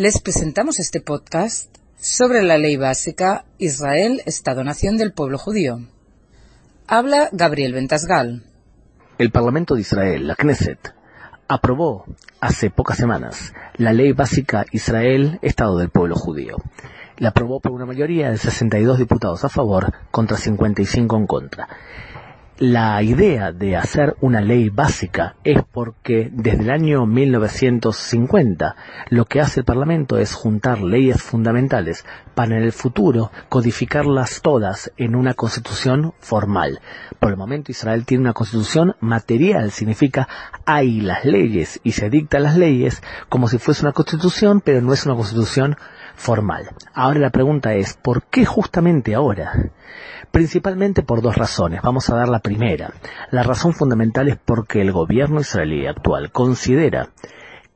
Les presentamos este podcast sobre la ley básica Israel, Estado-Nación del pueblo judío. Habla Gabriel Ventasgal. El Parlamento de Israel, la Knesset, aprobó hace pocas semanas la ley básica Israel, Estado del pueblo judío. La aprobó por una mayoría de 62 diputados a favor contra 55 en contra la idea de hacer una ley básica es porque desde el año 1950 lo que hace el Parlamento es juntar leyes fundamentales para en el futuro codificarlas todas en una constitución formal. Por el momento Israel tiene una constitución material, significa hay las leyes y se dictan las leyes como si fuese una constitución, pero no es una constitución. Ahora la pregunta es, ¿por qué justamente ahora? Principalmente por dos razones. Vamos a dar la primera. La razón fundamental es porque el gobierno israelí actual considera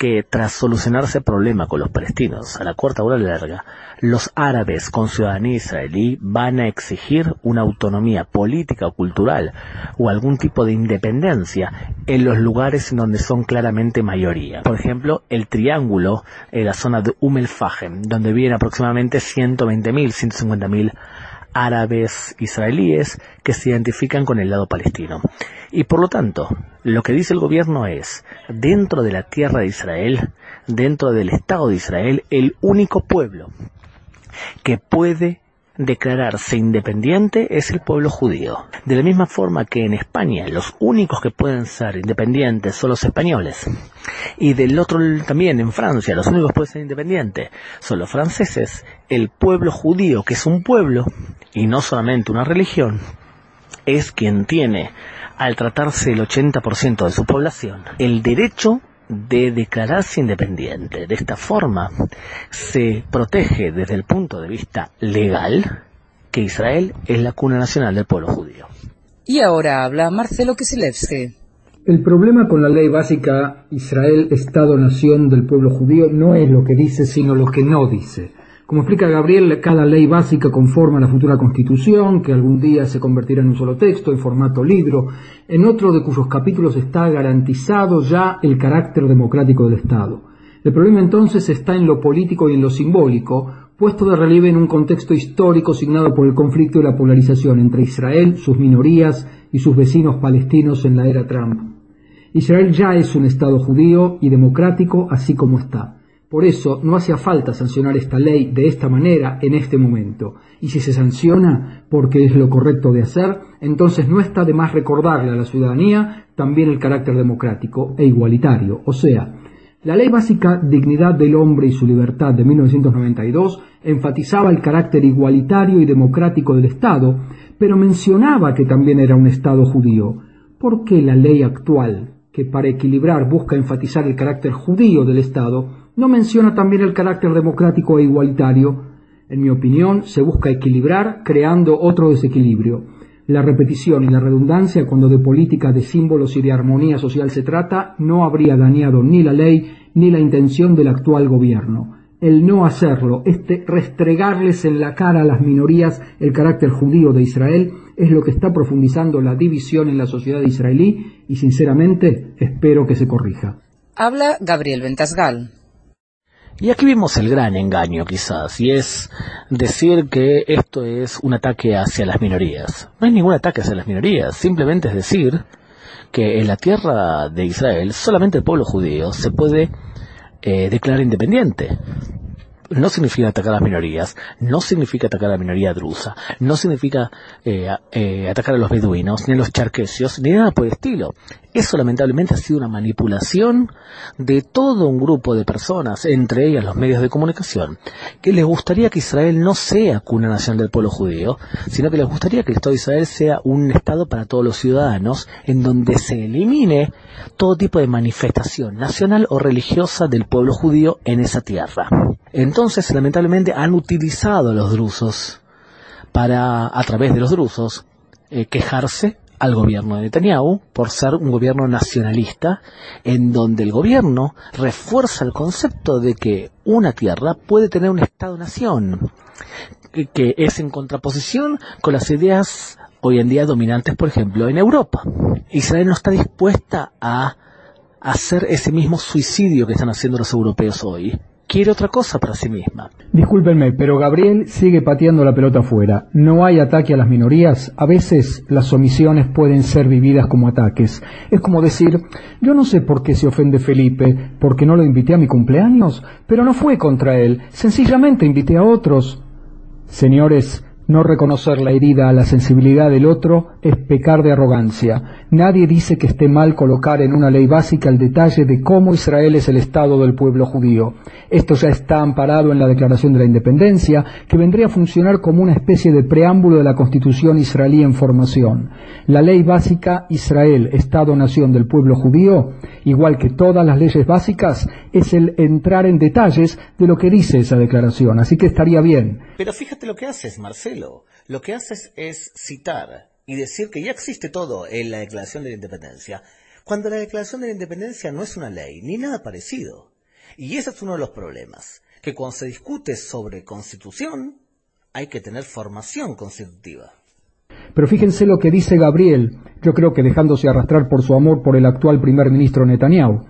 que tras solucionarse el problema con los palestinos a la corta o a la larga, los árabes con ciudadanía israelí van a exigir una autonomía política o cultural o algún tipo de independencia en los lugares en donde son claramente mayoría. Por ejemplo, el triángulo en la zona de Umm el Fajem, donde viven aproximadamente 120.000, 150.000 árabes israelíes que se identifican con el lado palestino. Y por lo tanto, lo que dice el gobierno es, dentro de la tierra de Israel, dentro del Estado de Israel, el único pueblo que puede declararse independiente es el pueblo judío. De la misma forma que en España los únicos que pueden ser independientes son los españoles. Y del otro también en Francia los únicos que pueden ser independientes son los franceses. El pueblo judío, que es un pueblo y no solamente una religión, es quien tiene, al tratarse el 80% de su población, el derecho de declararse independiente. De esta forma se protege desde el punto de vista legal que Israel es la cuna nacional del pueblo judío. Y ahora habla Marcelo Kisilevsky. El problema con la ley básica Israel, Estado-Nación del pueblo judío no es lo que dice, sino lo que no dice. Como explica Gabriel, cada ley básica conforma la futura constitución, que algún día se convertirá en un solo texto, en formato libro, en otro de cuyos capítulos está garantizado ya el carácter democrático del Estado. El problema entonces está en lo político y en lo simbólico, puesto de relieve en un contexto histórico signado por el conflicto y la polarización entre Israel, sus minorías y sus vecinos palestinos en la era Trump. Israel ya es un Estado judío y democrático así como está. Por eso no hacía falta sancionar esta ley de esta manera en este momento. Y si se sanciona porque es lo correcto de hacer, entonces no está de más recordarle a la ciudadanía también el carácter democrático e igualitario. O sea, la Ley Básica Dignidad del Hombre y su Libertad de 1992 enfatizaba el carácter igualitario y democrático del Estado, pero mencionaba que también era un Estado judío. ¿Por qué la ley actual, que para equilibrar busca enfatizar el carácter judío del Estado, no menciona también el carácter democrático e igualitario. En mi opinión, se busca equilibrar creando otro desequilibrio. La repetición y la redundancia, cuando de política de símbolos y de armonía social se trata, no habría dañado ni la ley ni la intención del actual gobierno. El no hacerlo, este restregarles en la cara a las minorías el carácter judío de Israel, es lo que está profundizando la división en la sociedad israelí y sinceramente espero que se corrija. Habla Gabriel Ventasgal. Y aquí vimos el gran engaño quizás, y es decir que esto es un ataque hacia las minorías. No es ningún ataque hacia las minorías, simplemente es decir que en la tierra de Israel solamente el pueblo judío se puede eh, declarar independiente no significa atacar a las minorías, no significa atacar a la minoría drusa, no significa eh, eh, atacar a los beduinos, ni a los charquesios, ni nada por el estilo. Eso lamentablemente ha sido una manipulación de todo un grupo de personas, entre ellas los medios de comunicación, que les gustaría que Israel no sea cuna nación del pueblo judío, sino que les gustaría que el Estado de Israel sea un Estado para todos los ciudadanos, en donde se elimine todo tipo de manifestación nacional o religiosa del pueblo judío en esa tierra. Entonces, lamentablemente, han utilizado a los drusos para, a través de los drusos, eh, quejarse al gobierno de Netanyahu por ser un gobierno nacionalista, en donde el gobierno refuerza el concepto de que una tierra puede tener un Estado-nación, que es en contraposición con las ideas hoy en día dominantes, por ejemplo, en Europa. Israel no está dispuesta a hacer ese mismo suicidio que están haciendo los europeos hoy quiere otra cosa para sí misma. Discúlpenme, pero Gabriel sigue pateando la pelota afuera. No hay ataque a las minorías. A veces las omisiones pueden ser vividas como ataques. Es como decir, yo no sé por qué se ofende Felipe, porque no lo invité a mi cumpleaños, pero no fue contra él. Sencillamente invité a otros. Señores, no reconocer la herida a la sensibilidad del otro es pecar de arrogancia. Nadie dice que esté mal colocar en una ley básica el detalle de cómo Israel es el Estado del pueblo judío. Esto ya está amparado en la Declaración de la Independencia, que vendría a funcionar como una especie de preámbulo de la Constitución israelí en formación. La ley básica Israel, Estado-Nación del pueblo judío, igual que todas las leyes básicas, es el entrar en detalles de lo que dice esa declaración. Así que estaría bien. Pero fíjate lo que haces, Marcelo lo que haces es citar y decir que ya existe todo en la Declaración de la Independencia, cuando la Declaración de la Independencia no es una ley, ni nada parecido. Y ese es uno de los problemas, que cuando se discute sobre constitución, hay que tener formación constitutiva. Pero fíjense lo que dice Gabriel, yo creo que dejándose arrastrar por su amor por el actual primer ministro Netanyahu.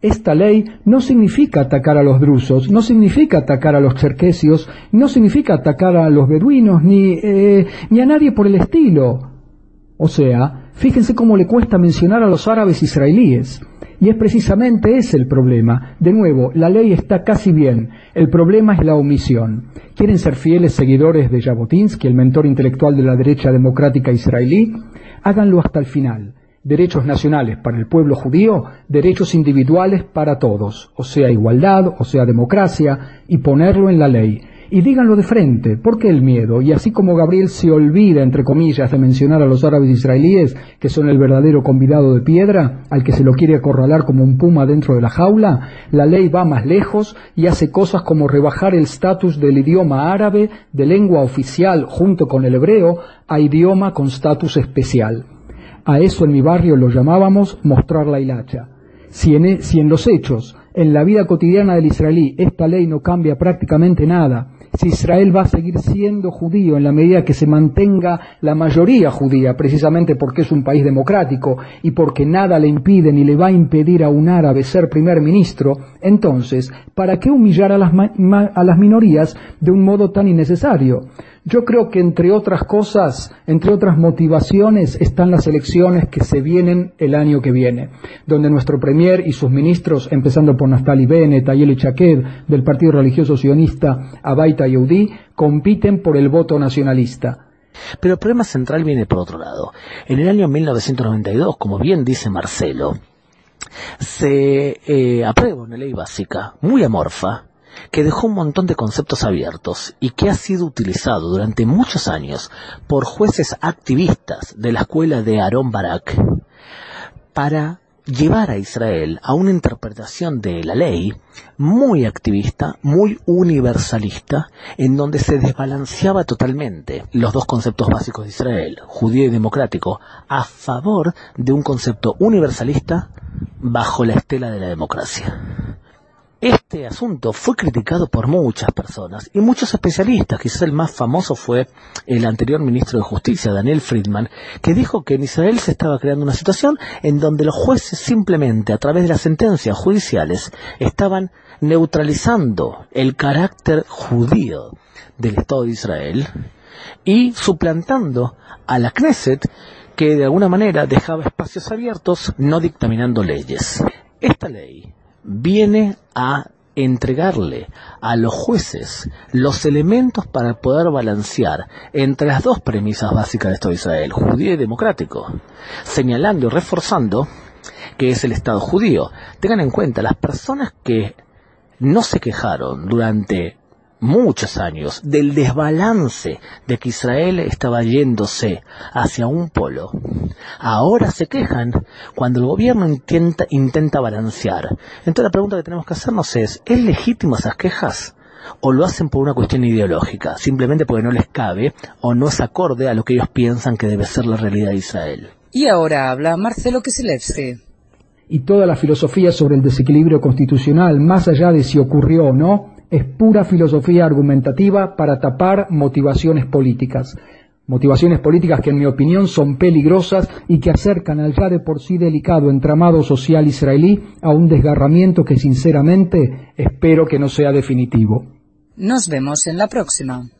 Esta ley no significa atacar a los drusos, no significa atacar a los cherquesios, no significa atacar a los beduinos, ni, eh, ni a nadie por el estilo. O sea, fíjense cómo le cuesta mencionar a los árabes israelíes. Y es precisamente ese el problema. De nuevo, la ley está casi bien. El problema es la omisión. ¿Quieren ser fieles seguidores de Jabotinsky, el mentor intelectual de la derecha democrática israelí? Háganlo hasta el final derechos nacionales para el pueblo judío, derechos individuales para todos, o sea, igualdad, o sea, democracia, y ponerlo en la ley. Y díganlo de frente, ¿por qué el miedo? Y así como Gabriel se olvida, entre comillas, de mencionar a los árabes israelíes, que son el verdadero convidado de piedra, al que se lo quiere acorralar como un puma dentro de la jaula, la ley va más lejos y hace cosas como rebajar el estatus del idioma árabe de lengua oficial junto con el hebreo a idioma con estatus especial. A eso en mi barrio lo llamábamos mostrar la hilacha. Si en, e, si en los hechos, en la vida cotidiana del israelí, esta ley no cambia prácticamente nada, si Israel va a seguir siendo judío en la medida que se mantenga la mayoría judía, precisamente porque es un país democrático y porque nada le impide ni le va a impedir a un árabe ser primer ministro, entonces, ¿para qué humillar a las minorías de un modo tan innecesario? Yo creo que entre otras cosas, entre otras motivaciones, están las elecciones que se vienen el año que viene, donde nuestro Premier y sus ministros, empezando por Naftali Bennett, Ayeli Chaked, del Partido Religioso Sionista Abaita Yehudi, compiten por el voto nacionalista. Pero el problema central viene por otro lado. En el año 1992, como bien dice Marcelo, se eh, aprueba una ley básica muy amorfa que dejó un montón de conceptos abiertos y que ha sido utilizado durante muchos años por jueces activistas de la escuela de Aaron Barak para llevar a Israel a una interpretación de la ley muy activista, muy universalista, en donde se desbalanceaba totalmente los dos conceptos básicos de Israel, judío y democrático, a favor de un concepto universalista bajo la estela de la democracia. Este asunto fue criticado por muchas personas y muchos especialistas. Quizás el más famoso fue el anterior ministro de Justicia, Daniel Friedman, que dijo que en Israel se estaba creando una situación en donde los jueces simplemente a través de las sentencias judiciales estaban neutralizando el carácter judío del Estado de Israel y suplantando a la Knesset que de alguna manera dejaba espacios abiertos no dictaminando leyes. Esta ley viene a entregarle a los jueces los elementos para poder balancear entre las dos premisas básicas de Estado de Israel, judío y democrático, señalando y reforzando que es el Estado judío. Tengan en cuenta, las personas que no se quejaron durante muchos años del desbalance de que Israel estaba yéndose hacia un polo, ahora se quejan cuando el gobierno intenta, intenta balancear. Entonces la pregunta que tenemos que hacernos es, ¿es legítimo esas quejas? ¿O lo hacen por una cuestión ideológica, simplemente porque no les cabe o no es acorde a lo que ellos piensan que debe ser la realidad de Israel? Y ahora habla Marcelo Keselevsky. Y toda la filosofía sobre el desequilibrio constitucional, más allá de si ocurrió o no, es pura filosofía argumentativa para tapar motivaciones políticas. Motivaciones políticas que en mi opinión son peligrosas y que acercan al ya de por sí delicado entramado social israelí a un desgarramiento que sinceramente espero que no sea definitivo. Nos vemos en la próxima.